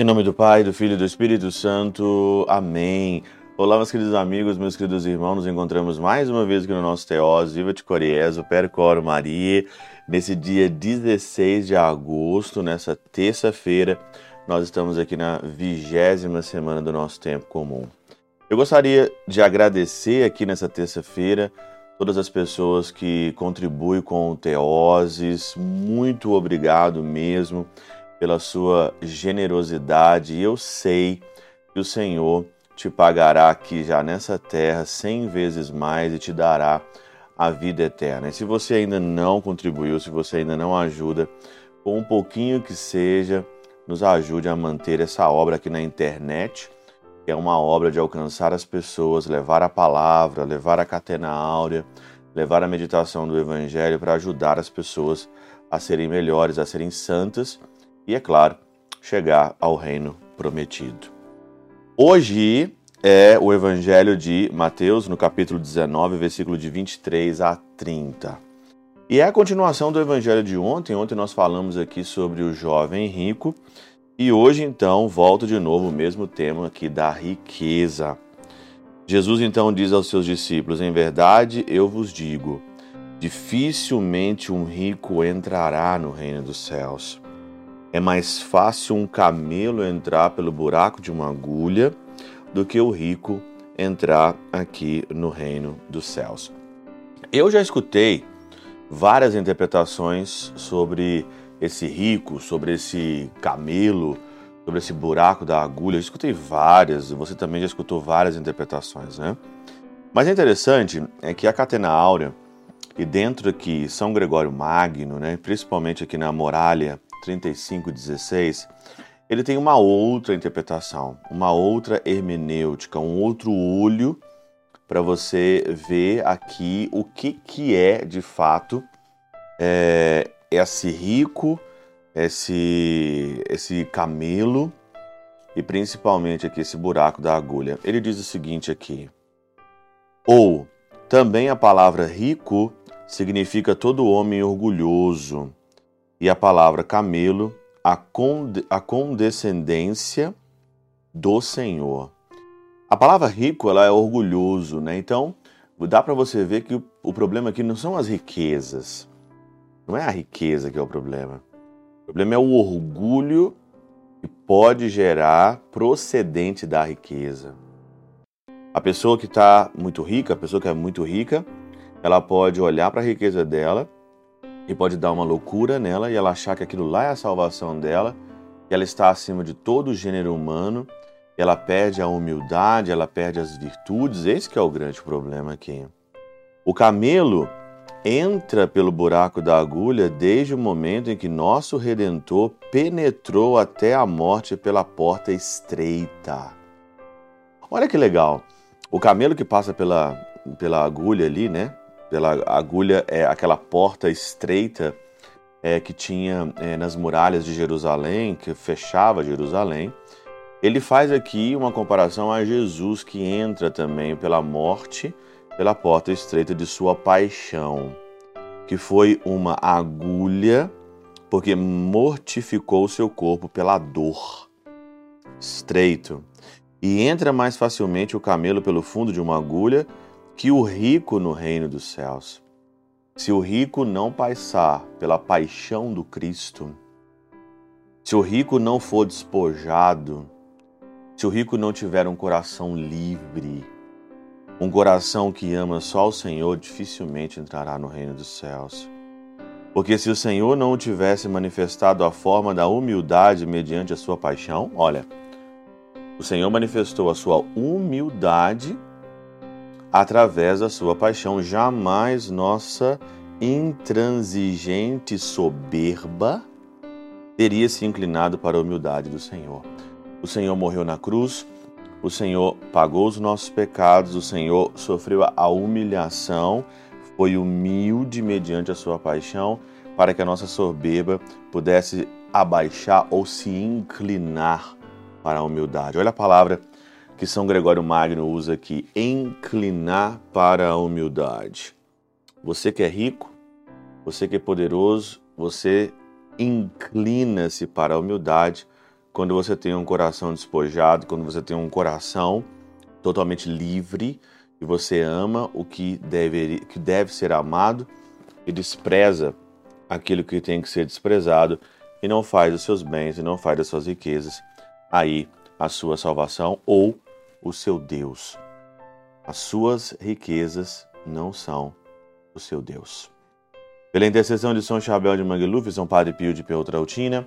Em nome do Pai, do Filho e do Espírito Santo. Amém. Olá, meus queridos amigos, meus queridos irmãos. Nos encontramos mais uma vez aqui no nosso Teós, Viva de Coriezo, Percoro Maria. Nesse dia 16 de agosto, nessa terça-feira, nós estamos aqui na vigésima semana do nosso tempo comum. Eu gostaria de agradecer aqui nessa terça-feira todas as pessoas que contribuem com o Teoses. Muito obrigado mesmo pela sua generosidade. Eu sei que o Senhor te pagará aqui já nessa terra cem vezes mais e te dará a vida eterna. E se você ainda não contribuiu, se você ainda não ajuda, com um pouquinho que seja, nos ajude a manter essa obra aqui na internet, é uma obra de alcançar as pessoas, levar a palavra, levar a catena áurea, levar a meditação do Evangelho para ajudar as pessoas a serem melhores, a serem santas e, é claro, chegar ao reino prometido. Hoje é o Evangelho de Mateus, no capítulo 19, versículo de 23 a 30. E é a continuação do Evangelho de ontem. Ontem nós falamos aqui sobre o jovem rico. E hoje, então, volto de novo o mesmo tema aqui da riqueza. Jesus então diz aos seus discípulos: Em verdade eu vos digo, dificilmente um rico entrará no reino dos céus. É mais fácil um camelo entrar pelo buraco de uma agulha do que o rico entrar aqui no reino dos céus. Eu já escutei várias interpretações sobre esse rico, sobre esse camelo, sobre esse buraco da agulha. Eu escutei várias, você também já escutou várias interpretações, né? Mas é interessante é que a Catena Áurea e dentro aqui São Gregório Magno, né, principalmente aqui na Muralha 35:16, ele tem uma outra interpretação, uma outra hermenêutica, um outro olho para você ver aqui o que, que é de fato é, esse rico, esse, esse camelo e principalmente aqui esse buraco da agulha. Ele diz o seguinte aqui: ou também a palavra rico significa todo homem orgulhoso e a palavra camelo, a, a condescendência do Senhor. A palavra rico ela é orgulhoso, né? Então dá para você ver que o problema aqui não são as riquezas, não é a riqueza que é o problema. O problema é o orgulho que pode gerar procedente da riqueza. A pessoa que está muito rica, a pessoa que é muito rica, ela pode olhar para a riqueza dela e pode dar uma loucura nela e ela achar que aquilo lá é a salvação dela, que ela está acima de todo o gênero humano, ela perde a humildade, ela perde as virtudes, esse que é o grande problema aqui. O camelo entra pelo buraco da agulha desde o momento em que nosso redentor penetrou até a morte pela porta estreita. Olha que legal. O camelo que passa pela, pela agulha ali, né? pela agulha, é aquela porta estreita é, que tinha é, nas muralhas de Jerusalém, que fechava Jerusalém. Ele faz aqui uma comparação a Jesus que entra também pela morte, pela porta estreita de sua paixão, que foi uma agulha, porque mortificou seu corpo pela dor. Estreito. E entra mais facilmente o camelo pelo fundo de uma agulha que o rico no reino dos céus. Se o rico não passar pela paixão do Cristo, se o rico não for despojado, se o rico não tiver um coração livre, um coração que ama só o Senhor, dificilmente entrará no reino dos céus. Porque se o Senhor não tivesse manifestado a forma da humildade mediante a sua paixão, olha, o Senhor manifestou a sua humildade através da sua paixão. Jamais nossa intransigente soberba teria se inclinado para a humildade do Senhor. O Senhor morreu na cruz, o Senhor pagou os nossos pecados, o Senhor sofreu a humilhação, foi humilde mediante a sua paixão, para que a nossa soberba pudesse abaixar ou se inclinar para a humildade. Olha a palavra que São Gregório Magno usa aqui, inclinar para a humildade. Você que é rico, você que é poderoso, você inclina-se para a humildade quando você tem um coração despojado, quando você tem um coração totalmente livre e você ama o que deve, que deve ser amado e despreza aquilo que tem que ser desprezado e não faz os seus bens e não faz das suas riquezas aí a sua salvação ou o seu Deus. As suas riquezas não são o seu Deus. Pela intercessão de São Chabel de Mangluf, São Padre Pio de Peltrautina,